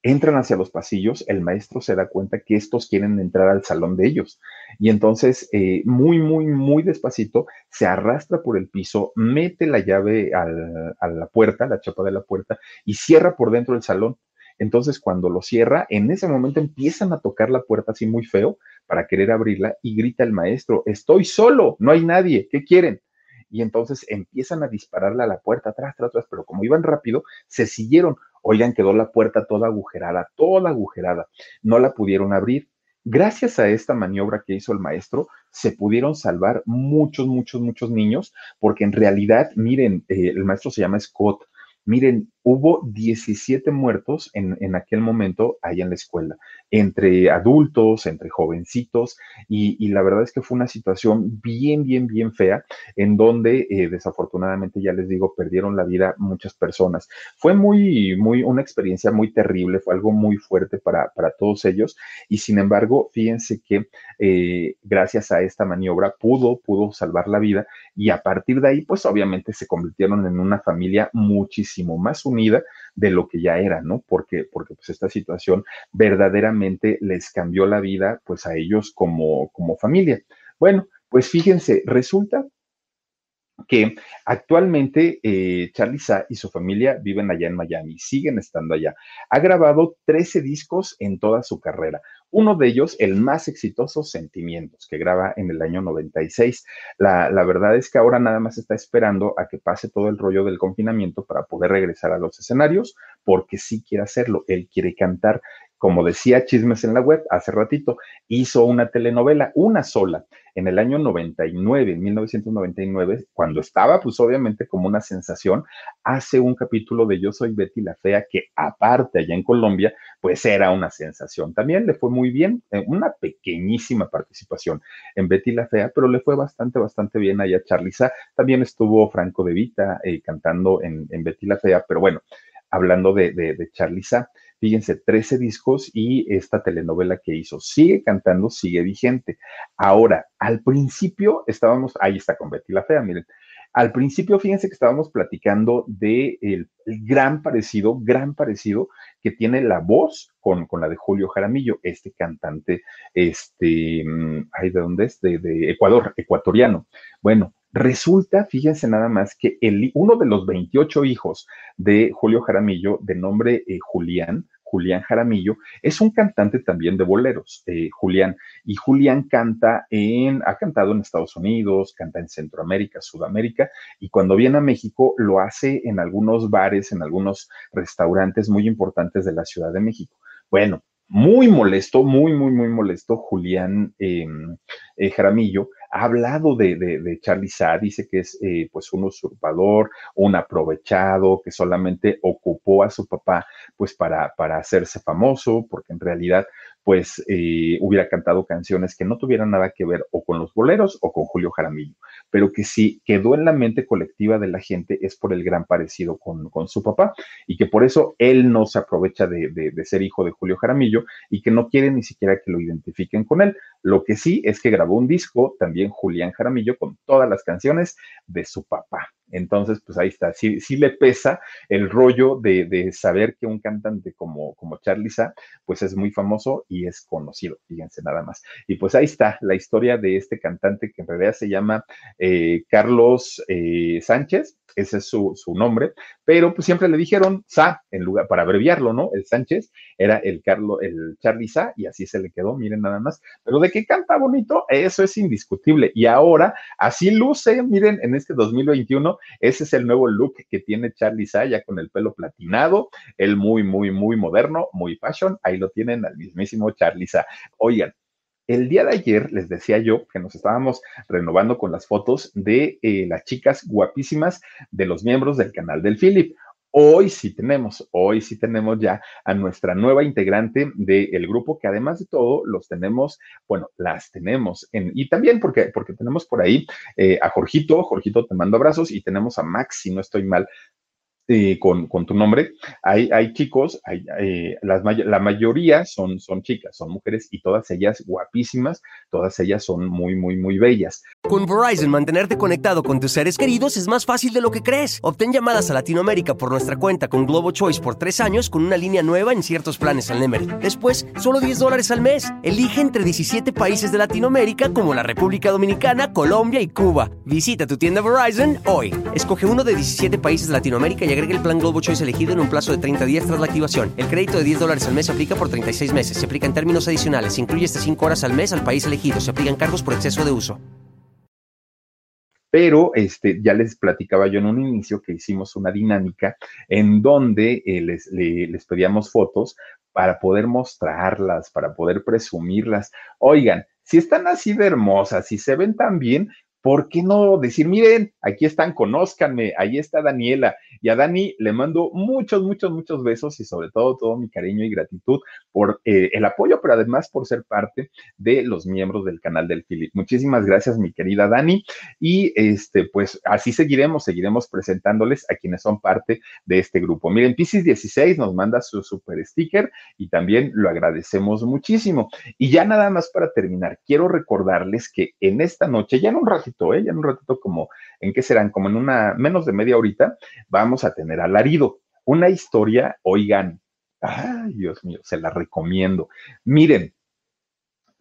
entran hacia los pasillos, el maestro se da cuenta que estos quieren entrar al salón de ellos. Y entonces, eh, muy, muy, muy despacito, se arrastra por el piso, mete la llave a la puerta, la chapa de la puerta, y cierra por dentro del salón. Entonces, cuando lo cierra, en ese momento empiezan a tocar la puerta así muy feo para querer abrirla y grita el maestro, estoy solo, no hay nadie, ¿qué quieren? Y entonces empiezan a dispararle a la puerta atrás, atrás, atrás, pero como iban rápido, se siguieron. Oigan, quedó la puerta toda agujerada, toda agujerada. No la pudieron abrir. Gracias a esta maniobra que hizo el maestro, se pudieron salvar muchos, muchos, muchos niños, porque en realidad, miren, eh, el maestro se llama Scott. Miren, hubo 17 muertos en, en, aquel momento ahí en la escuela, entre adultos, entre jovencitos, y, la verdad es que fue una situación bien, bien, bien fea, en donde eh, desafortunadamente, ya les digo, perdieron la vida muchas personas. Fue muy, muy, una experiencia muy terrible, fue algo muy fuerte para, para todos ellos, y sin embargo, fíjense que eh, gracias a esta maniobra pudo, pudo salvar la vida, y a partir de ahí, pues obviamente se convirtieron en una familia muchísimo más unida de lo que ya era, ¿no? Porque, porque pues esta situación verdaderamente les cambió la vida, pues a ellos como, como familia. Bueno, Pues fíjense, resulta que actualmente eh, Charlie Sa y su familia viven allá en Miami, siguen estando allá. Ha grabado 13 discos en toda su carrera. Uno de ellos, el más exitoso, Sentimientos, que graba en el año 96. La, la verdad es que ahora nada más está esperando a que pase todo el rollo del confinamiento para poder regresar a los escenarios, porque sí quiere hacerlo. Él quiere cantar como decía Chismes en la Web hace ratito, hizo una telenovela, una sola, en el año 99, en 1999, cuando estaba pues obviamente como una sensación, hace un capítulo de Yo soy Betty la Fea, que aparte allá en Colombia, pues era una sensación. También le fue muy bien, eh, una pequeñísima participación en Betty la Fea, pero le fue bastante, bastante bien allá a Charliza. También estuvo Franco de Vita eh, cantando en, Betty la Fea, pero bueno, hablando de, de, de Charliza, fíjense, 13 discos y esta telenovela que hizo. Sigue cantando, sigue vigente. Ahora, al principio estábamos, ahí está con Betty la Fea, miren. Al principio, fíjense que estábamos platicando de el, gran parecido, gran parecido que tiene la voz con, con, la de Julio Jaramillo, este cantante, este, mm, ay, ¿de dónde es? De Ecuador, ecuatoriano. Bueno, Resulta, fíjense nada más, que el, uno de los 28 hijos de Julio Jaramillo, de nombre eh, Julián, Julián Jaramillo, es un cantante también de boleros, eh, Julián. Y Julián canta en, ha cantado en Estados Unidos, canta en Centroamérica, Sudamérica, y cuando viene a México lo hace en algunos bares, en algunos restaurantes muy importantes de la Ciudad de México. Bueno, muy molesto, muy, muy, muy molesto, Julián em, eh, Jaramillo ha hablado de, de, Charlie Sa, dice que es eh, pues un usurpador, un aprovechado, que solamente ocupó a su papá pues para, para hacerse famoso, porque en realidad pues eh, hubiera cantado canciones que no tuvieran nada que ver o con los boleros o con Julio Jaramillo, pero que sí quedó en la mente colectiva de la gente es por el gran parecido con, con su papá y que por eso él no se aprovecha de, de, ser hijo de Julio Jaramillo y que no quiere ni siquiera que lo identifiquen con él. Lo que sí es que grabó un disco también Julián Jaramillo con todas las canciones de su papá. Entonces, pues ahí está, sí, sí le pesa el rollo de, de, saber que un cantante como, como Charlie Sa, pues es muy famoso y es conocido, fíjense nada más. Y pues ahí está la historia de este cantante que en realidad se llama eh, Carlos eh, Sánchez, ese es su, su, nombre, pero pues siempre le dijeron Sa, en lugar, para abreviarlo, ¿no? El Sánchez era el Carlos, el Charlie Sa, y así se le quedó, miren nada más. Pero de que canta bonito, eso es indiscutible. Y ahora, así luce, miren, en este 2021, ese es el nuevo look que tiene Charlie Sa, ya con el pelo platinado, el muy, muy, muy moderno, muy fashion, ahí lo tienen al mismísimo Charlie Sa. Oigan, el día de ayer les decía yo que nos estábamos renovando con las fotos de eh, las chicas guapísimas de los miembros del canal del Philip. Hoy sí tenemos, hoy sí tenemos ya a nuestra nueva integrante del grupo, que además de todo los tenemos, bueno, las tenemos, en, y también porque, porque tenemos por ahí eh, a Jorgito, Jorgito te mando abrazos, y tenemos a Max, si no estoy mal, eh, con, con, tu nombre, hay, hay chicos, hay, eh, las, la mayoría son, son chicas, son mujeres y todas ellas guapísimas, todas ellas son muy, muy, muy bellas. Con Verizon, mantenerte conectado con tus seres queridos es más fácil de lo que crees. Obtén llamadas a Latinoamérica por nuestra cuenta con Globo Choice por tres años con una línea nueva en ciertos planes al Nemery. Después, solo 10 dólares al mes. Elige entre 17 países de Latinoamérica como la República Dominicana, Colombia y Cuba. Visita tu tienda Verizon hoy. Escoge uno de 17 países de Latinoamérica y agregue el plan Globo Choice elegido en un plazo de 30 días tras la activación. El crédito de 10 dólares al mes se aplica por 36 meses. Se aplica en términos adicionales. Se incluye hasta 5 horas al mes al país elegido. Se aplican cargos por exceso de uso. Pero este, ya les platicaba yo en un inicio que hicimos una dinámica en donde eh, les, les pedíamos fotos para poder mostrarlas, para poder presumirlas. Oigan, si están así de hermosas, si se ven tan bien, ¿por qué no decir, miren, aquí están, conózcanme, ahí está Daniela? Y a Dani le mando muchos, muchos, muchos besos y sobre todo todo mi cariño y gratitud por eh, el apoyo, pero además por ser parte de los miembros del canal del Philip. Muchísimas gracias, mi querida Dani. Y este, pues así seguiremos, seguiremos presentándoles a quienes son parte de este grupo. Miren, Pisces 16 nos manda su super sticker y también lo agradecemos muchísimo. Y ya nada más para terminar, quiero recordarles que en esta noche, ya en un ratito, ¿eh? Ya en un ratito como, ¿en qué serán? Como en una, menos de media horita, vamos a tener alarido. Una historia, oigan, ay, Dios mío, se la recomiendo. Miren,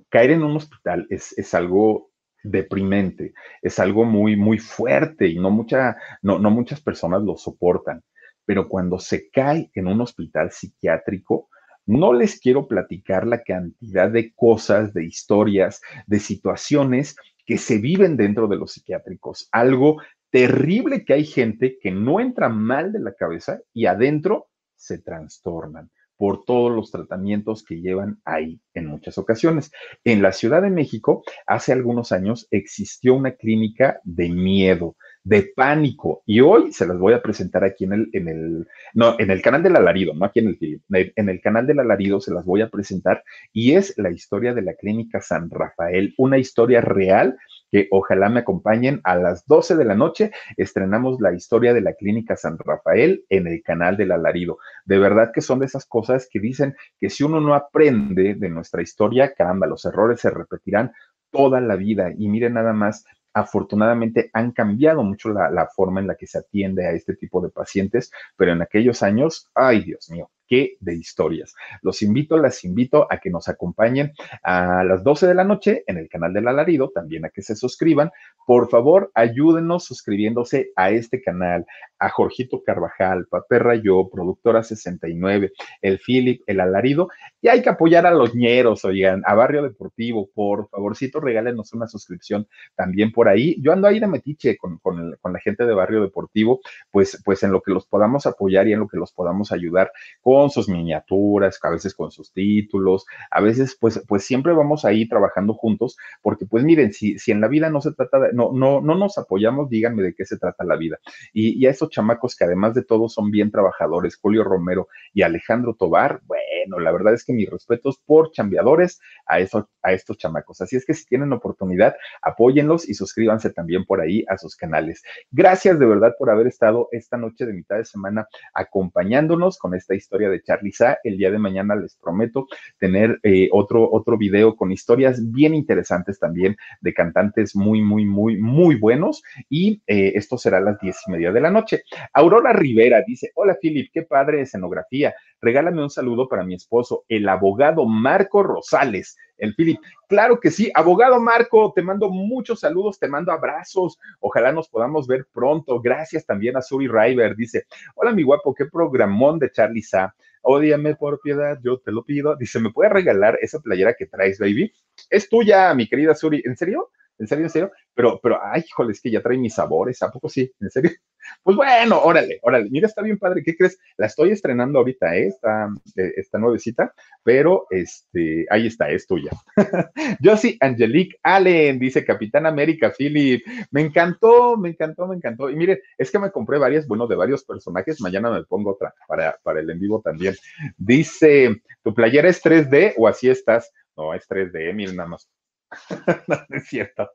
caer en un hospital es, es algo deprimente, es algo muy, muy fuerte y no, mucha, no, no muchas personas lo soportan. Pero cuando se cae en un hospital psiquiátrico, no les quiero platicar la cantidad de cosas, de historias, de situaciones que se viven dentro de los psiquiátricos. Algo terrible que hay gente que no entra mal de la cabeza y adentro se trastornan por todos los tratamientos que llevan ahí en muchas ocasiones. En la Ciudad de México, hace algunos años, existió una clínica de miedo, de pánico, y hoy se las voy a presentar aquí en el, en el, no, en el canal del alarido, no aquí en el, en el canal del alarido se las voy a presentar, y es la historia de la clínica San Rafael, una historia real que ojalá me acompañen a las 12 de la noche. Estrenamos la historia de la Clínica San Rafael en el canal del alarido. De verdad que son de esas cosas que dicen que si uno no aprende de nuestra historia, caramba, los errores se repetirán toda la vida. Y miren nada más, afortunadamente han cambiado mucho la, forma en la que se atiende a este tipo de pacientes, pero en aquellos años, ay Dios mío, de historias. Los invito, las invito a que nos acompañen a las 12 de la noche en el canal del alarido, también a que se suscriban. Por favor, ayúdenos suscribiéndose a este canal, a Jorgito Carvajal, Paperra Yo, Productora 69, el Philip, el alarido, y hay que apoyar a los ñeros, oigan, a Barrio Deportivo, por favorcito, regálenos una suscripción también por ahí. Yo ando ahí de metiche con, con, con la gente de Barrio Deportivo, pues, pues en lo que los podamos apoyar y en lo que los podamos ayudar con sus miniaturas, a veces con sus títulos, a veces pues, pues siempre vamos ahí trabajando juntos, porque pues miren, si, si en la vida no se trata de, no, no, no nos apoyamos, díganme de qué se trata la vida. Y, a esos chamacos que además de todo son bien trabajadores, Julio Romero y Alejandro Tobar, bueno, la verdad es que mis respetos por chambeadores a, eso, a estos chamacos. Así es que si tienen oportunidad, apóyenlos y suscríbanse también por ahí a sus canales. Gracias de verdad por haber estado esta noche de mitad de semana acompañándonos con esta historia de Charlie El día de mañana les prometo tener eh, otro, otro video con historias bien interesantes también de cantantes muy, muy, muy, muy buenos. Y eh, esto será a las diez y media de la noche. Aurora Rivera dice: Hola, Philip, qué padre escenografía. Regálame un saludo para mi esposo, el abogado Marco Rosales. El Philip, claro que sí, abogado Marco, te mando muchos saludos, te mando abrazos, ojalá nos podamos ver pronto. Gracias también a Suri River, dice, hola mi guapo, qué programón de Charlie Sa. Ódiame por piedad, yo te lo pido. Dice, ¿me puedes regalar esa playera que traes, baby? Es tuya, mi querida Suri. ¿En serio? ¿En serio? ¿En serio? Pero, pero, ay, híjole, es que ya trae mis sabores. ¿A poco sí? ¿En serio? [laughs] Pues bueno, órale, órale. Mira, está bien padre. ¿Qué crees? La estoy estrenando ahorita, ¿eh? Esta, eh, esta nuevecita, pero este, ahí está, es tuya. [laughs] Josie Angelique Allen, dice Capitán América, Philip. Me encantó, me encantó, me encantó. Y mire, es que me compré varias, bueno, de varios personajes. Mañana me pongo otra para, para el en vivo también. Dice, ¿tu playera es 3D o así estás? No, es 3D, miren nada más. [laughs] no, es cierto.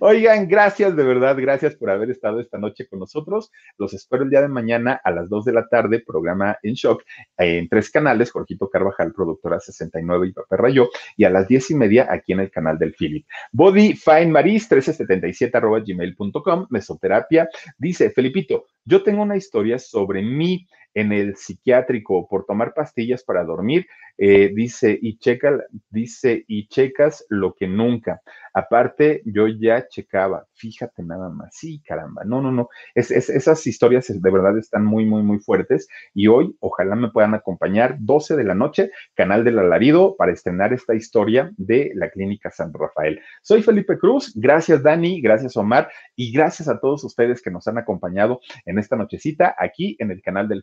Oigan, gracias de verdad, gracias por haber estado esta noche con nosotros. Los espero el día de mañana a las 2 de la tarde, programa En Shock, en tres canales, Jorgito Carvajal, productora 69 y Papel Rayo, y a las 10 y media aquí en el canal del Philip. Body Fine Maris 1377 arroba gmail.com, mesoterapia, dice Felipito, yo tengo una historia sobre mí en el psiquiátrico por tomar pastillas para dormir, eh, dice, y checa, dice, y checas lo que nunca. Aparte, yo ya checaba, fíjate nada más, sí, caramba, no, no, no, es, es, esas historias de verdad están muy, muy, muy fuertes y hoy ojalá me puedan acompañar 12 de la noche, canal del alarido, para estrenar esta historia de la clínica San Rafael. Soy Felipe Cruz, gracias Dani, gracias Omar y gracias a todos ustedes que nos han acompañado en esta nochecita aquí en el canal del